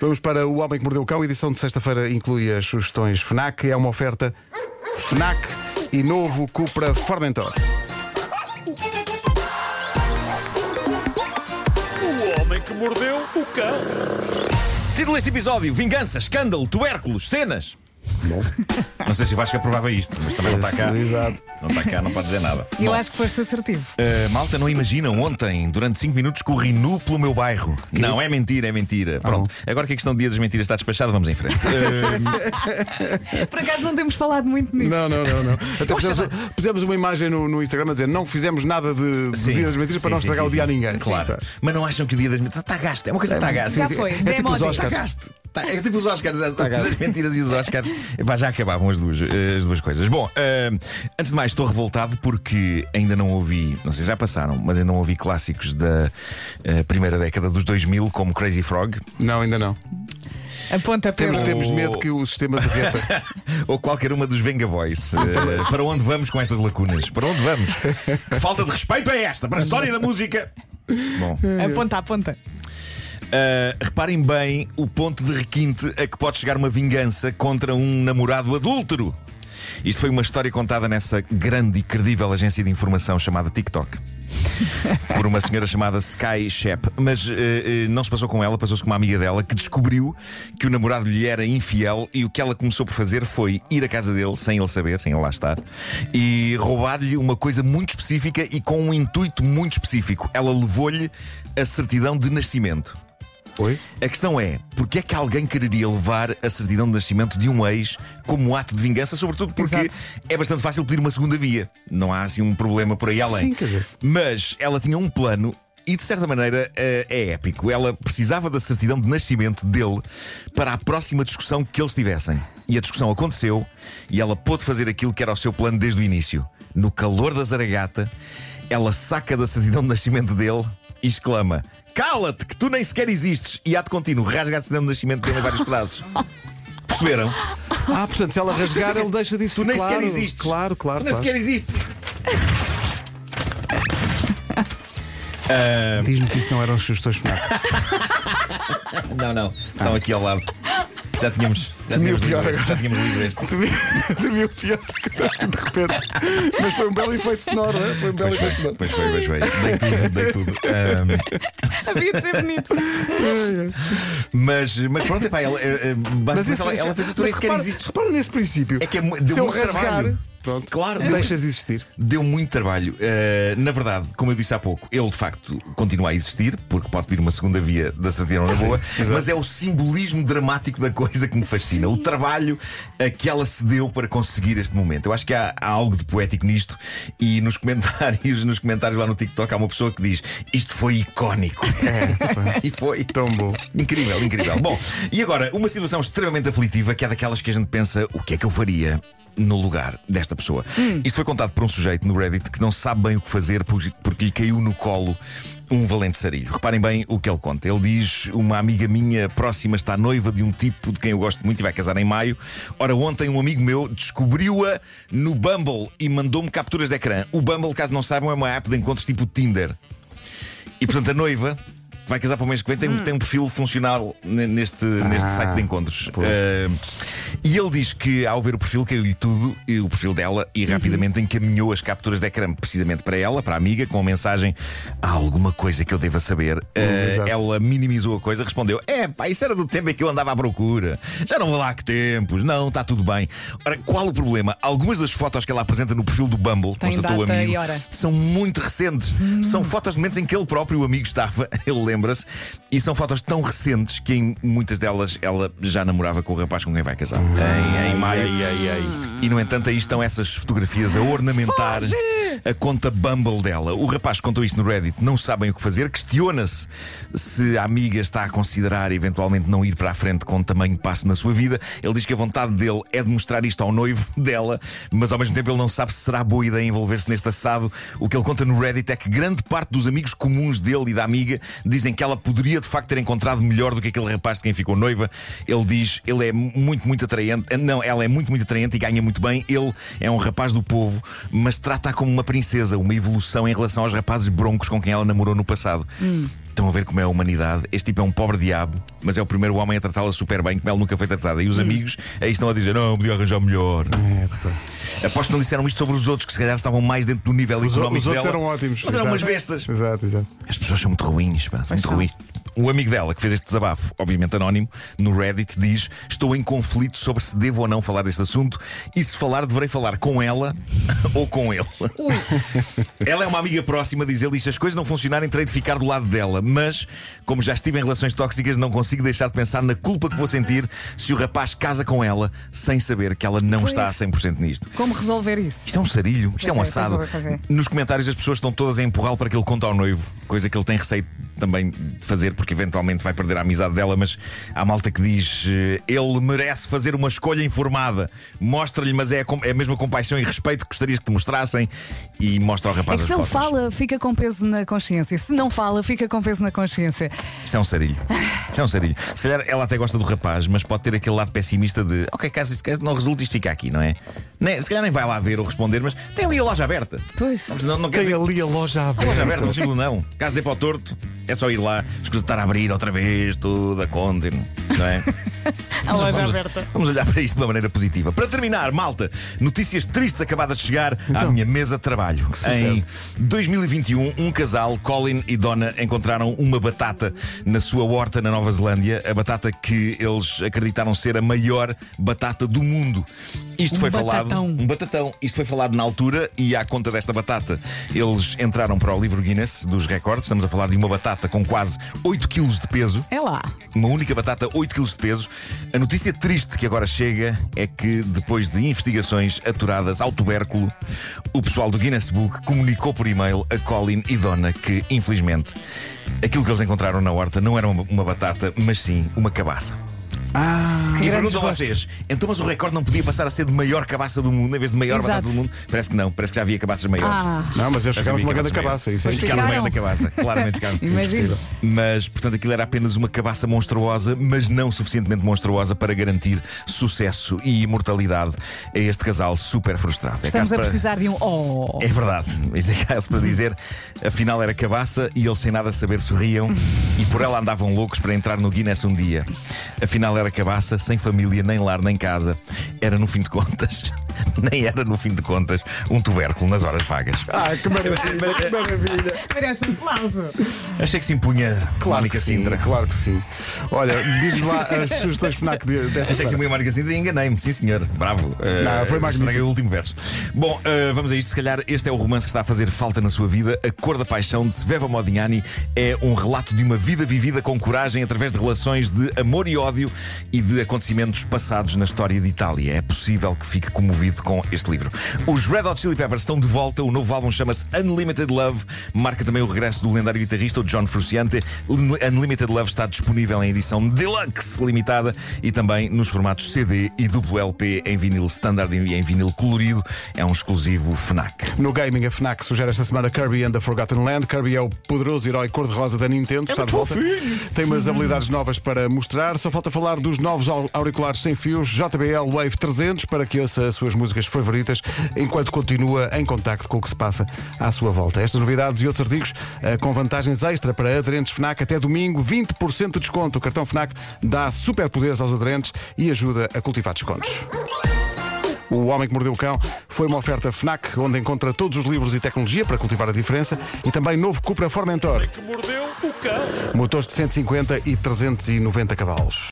Vamos para O Homem que Mordeu o Cão. A edição de sexta-feira inclui as sugestões FNAC. É uma oferta FNAC e novo Cupra Formentor. O homem que mordeu o cão. Título deste episódio: Vingança, escândalo, tubérculos, cenas. Não sei se o Vasco aprovava isto, mas também não está cá. Exato. Não está cá, não pode dizer nada. Eu Bom, acho que foste assertivo. uh, malta, não imaginam, ontem, durante 5 minutos, corri nu pelo meu bairro. Não, é mentira, é mentira. Pronto, agora que a questão do dia das mentiras está despachada, vamos em frente. Uh, Por acaso não temos falado muito nisso. Não, não, não, não. Até pusemos, pusemos uma imagem no, no Instagram a dizer não fizemos nada de, de sim, dia das mentiras para sim, não sim, estragar sim, o dia a sim. ninguém. Claro. Mas não acham que o dia das mentiras está gasto? É uma coisa que está gasto. Já foi, É tipo os demódico. Está Oscars. gasto. Tá, é tipo os Oscars, as, as mentiras e os Oscars. Epá, já acabavam as duas, as duas coisas. Bom, eh, antes de mais, estou revoltado porque ainda não ouvi, não sei se já passaram, mas ainda não ouvi clássicos da eh, primeira década dos 2000, como Crazy Frog, Não, ainda não. Aponta Temos, Pedro. temos medo que o sistema derreta. ou qualquer uma dos Venga Boys. Eh, para onde vamos com estas lacunas? Para onde vamos? Que falta de respeito é esta? Para a história da música. Bom. Aponta, aponta. Uh, reparem bem o ponto de requinte a que pode chegar uma vingança contra um namorado adúltero. Isto foi uma história contada nessa grande e credível agência de informação chamada TikTok. Por uma senhora chamada Sky Shep. Mas uh, uh, não se passou com ela, passou-se com uma amiga dela que descobriu que o namorado lhe era infiel e o que ela começou por fazer foi ir à casa dele, sem ele saber, sem ele lá estar, e roubar-lhe uma coisa muito específica e com um intuito muito específico. Ela levou-lhe a certidão de nascimento. Oi? A questão é, porque é que alguém quereria levar a certidão de nascimento de um ex como ato de vingança, sobretudo porque Exato. é bastante fácil pedir uma segunda via. Não há assim um problema por aí além. Sim, quer dizer. Mas ela tinha um plano e de certa maneira eh, é épico. Ela precisava da certidão de nascimento dele para a próxima discussão que eles tivessem. E a discussão aconteceu e ela pôde fazer aquilo que era o seu plano desde o início. No calor da zaragata, ela saca da certidão de nascimento dele e exclama: Cala-te, que tu nem sequer existes! E ato contínuo, rasga a certidão de nascimento dele em vários pedaços. Perceberam? Ah, portanto, se ela rasgar, ele deixa disso. Tu nem claro, sequer existes. Claro, claro. Tu nem claro. sequer existes. Diz-me que isso não eram sugestões FNAC. Não, não. Estão aqui ao lado. Já tínhamos, Temi o pior agora. já tínhamos lido este. Temi o pior, assim de repente. Mas foi um belo efeito sonoro, não é? Foi um belo efeito foi, sonoro. pois foi, pois foi. Dei tudo, dei tudo. Havia de ser bonito. mas, mas pronto, epá, ela, eh, eh, basicamente ela, ela fez isso, tu nem mas sequer repara, existes. repara nesse princípio. É que é deu Se eu muito rasgar, trabalho. pronto, Claro. deixas de existir. Deu muito trabalho. Uh, na verdade, como eu disse há pouco, ele de facto continua a existir, porque pode vir uma segunda via da certidão na boa, mas é o simbolismo dramático da coisa que me fascina. O trabalho a que ela se deu para conseguir este momento. Eu acho que há, há algo de poético nisto, e nos comentários, nos comentários lá no TikTok há uma pessoa que diz: Isto foi icónico. e foi. Tão bom. Incrível, incrível. Bom, e agora, uma situação extremamente aflitiva que é daquelas que a gente pensa: o que é que eu faria? No lugar desta pessoa. Isto foi contado por um sujeito no Reddit que não sabe bem o que fazer porque, porque lhe caiu no colo um valente sarilho. Reparem bem o que ele conta. Ele diz: Uma amiga minha próxima está noiva de um tipo de quem eu gosto muito e vai casar em maio. Ora, ontem um amigo meu descobriu-a no Bumble e mandou-me capturas de ecrã. O Bumble, caso não saibam, é uma app de encontros tipo Tinder. E portanto a noiva vai casar para o mês que vem tem, tem um perfil funcional ne- neste, neste site de encontros. Eh, e ele diz que ao ver o perfil caiu-lhe tudo, e o perfil dela, e rapidamente encaminhou as capturas de ecrã precisamente para ela, para a amiga, com a mensagem: Há alguma coisa que eu deva saber. Exato. ela minimizou a coisa, respondeu: É, pá, isso era do tempo em que eu andava à procura. Já não vou lá há que tempos. Não, está tudo bem. Ora, qual o problema? Algumas das fotos que ela apresenta no perfil do Bumble, Tem constatou o amigo, são muito recentes. São fotos de momentos em que ele próprio, o amigo, estava, ele lembra-se, e são fotos tão recentes que em muitas delas ela já namorava com o rapaz com quem vai casar. Em, em maio. E no entanto, aí estão essas fotografias a ornamentar a conta Bumble dela. O rapaz contou isto no Reddit, não sabem o que fazer, questiona-se se a amiga está a considerar eventualmente não ir para a frente com tamanho passo na sua vida. Ele diz que a vontade dele é de mostrar isto ao noivo dela, mas ao mesmo tempo ele não sabe se será boa ideia envolver-se neste assado. O que ele conta no Reddit é que grande parte dos amigos comuns dele e da amiga dizem que ela poderia de facto ter encontrado melhor do que aquele rapaz de quem ficou noiva. Ele diz, ele é muito, muito atraente. Não, ela é muito, muito atraente e ganha muito bem. Ele é um rapaz do povo, mas trata-a como uma princesa, uma evolução em relação aos rapazes broncos com quem ela namorou no passado. Estão a ver como é a humanidade. Este tipo é um pobre diabo, mas é o primeiro homem a tratá-la super bem, como ela nunca foi tratada. E os amigos aí estão a dizer: Não, podia arranjar melhor. Aposto que não disseram isto sobre os outros, que se calhar estavam mais dentro do nível Os, económico os outros dela. eram ótimos. Mas eram Exato. umas bestas. Exato, exato. As pessoas são muito ruins, pá, são muito são. ruins. O amigo dela que fez este desabafo, obviamente anónimo, no Reddit, diz: Estou em conflito sobre se devo ou não falar deste assunto e se falar, deverei falar com ela ou com ele. ela é uma amiga próxima, diz ele, e se as coisas não funcionarem, terei de ficar do lado dela. Mas, como já estive em relações tóxicas, não consigo deixar de pensar na culpa que vou sentir se o rapaz casa com ela sem saber que ela não Pois. está a 100% nisto. Como resolver isso? Isto é um sarilho, isto é um é, assado. pois é, pois é. Nos comentários as pessoas estão todas a empurrá-lo para que ele conte ao noivo, coisa que ele tem receio também de fazer, porque eventualmente vai perder a amizade dela. Mas há malta que diz: eh, ele merece fazer uma escolha informada. Mostra-lhe, mas é a, é a mesma compaixão e respeito que gostarias que te mostrassem. E mostra ao É rapaz que as se ele fotos. fala, fica com peso na consciência. Se não fala, fica com peso na consciência. Isto é um sarilho. Isto é um sarilho. Se calhar ela até gosta do rapaz, mas pode ter aquele lado pessimista de ok, caso isto não resulte, isto fica aqui, não é? Nem- se calhar nem vai lá ver ou responder, mas tem ali a loja aberta. Pois. Não, não Tem dizer- ali a loja A aberta. loja aberta, não possível não. Caso dê para o torto, é só ir lá, escusa estar a abrir outra vez tudo a conta, não é? A loja vamos, aberta. Vamos olhar para isto de uma maneira positiva. Para terminar, malta, notícias tristes acabadas de chegar à minha mesa de trabalho. Em 2021, um casal, Colin e Donna, encontraram uma batata na sua horta na Nova Zelândia. A batata que eles acreditaram ser a maior batata do mundo. Isto Um foi batatão. falado. Um batatão. Isto foi falado na altura e à conta desta batata, eles entraram para o livro Guinness dos recordes. Estamos a falar de uma batata com quase 8 kg de peso. É lá. Uma única batata, 8 kg de peso. A notícia triste que agora chega é que, depois de investigações aturadas ao tubérculo, o pessoal do Guinness Book comunicou por e-mail a Colin e Donna que, infelizmente, aquilo que eles encontraram na horta não era uma batata, mas sim uma cabaça. Ah, Que E grande pergunto a vocês, então mas o recorde não podia passar a ser de maior cabaça do mundo em vez de maior Exato. batata do mundo? Parece que não, parece que já havia cabaças maiores. Ah, não, mas eles ficaram com uma grande cabaça. Isso é Ficaram no meio ficaram. da cabaça, claramente ficaram. imagino. Mas, portanto, aquilo era apenas uma cabaça monstruosa, mas não suficientemente monstruosa para garantir sucesso e imortalidade a este casal super frustrado. É Estamos caso a para- precisar de um oh. É verdade, isso é caso para dizer. Afinal era cabaça e eles sem nada saber sorriam e por ela andavam loucos para entrar no Guinness um dia. Afinal era cabaça, sem família, nem lar, nem casa. Era no fim de contas, nem era no fim de contas, um tubérculo nas horas vagas. Ah, que maravilha, que maravilha. Merece um aplauso. Achei que se impunha Claro Mónica que sim, Sintra. claro que sim. Olha, diz lá as sugestões FNAC de- desta Achei que se semana. impunha Mónica Sintra e enganei-me, sim senhor. Bravo. Uh, Não, foi magnífico. estraguei o último verso. Bom, uh, vamos a isto. Se calhar este é o romance que está a fazer falta na sua vida. A Cor da Paixão de Sveva Modignani é um relato de uma vida vivida com coragem através de relações de amor e ódio e de acontecimentos passados na história de Itália. É possível que fique comovido com este livro. Os Red Hot Chili Peppers estão de volta. O novo álbum chama-se Unlimited Love. Marca também o regresso do lendário guitarrista o John Frusciante. Unlimited Love está disponível em edição deluxe limitada e também nos formatos CD e duplo LP em vinil standard e em vinil colorido. É um exclusivo FNAC. No gaming, a FNAC sugere esta semana Kirby and the Forgotten Land. Kirby é o poderoso herói cor-de-rosa da Nintendo. está de volta. Tem umas habilidades novas para mostrar. Só falta falar dos novos au- auriculares sem fios JBL Wave 300 para que ouça as suas músicas favoritas enquanto continua em contacto com o que se passa à sua volta. Estas novidades e outros artigos eh, com vantagens extra para aderentes FNAC até domingo, 20% de desconto. O cartão FNAC dá superpoderes aos aderentes e ajuda a cultivar descontos. O Homem que Mordeu o Cão foi uma oferta FNAC, onde encontra todos os livros e tecnologia para cultivar a diferença e também novo Cupra Formentor, Que mordeu o cão. motores de 150 e 390 cavalos.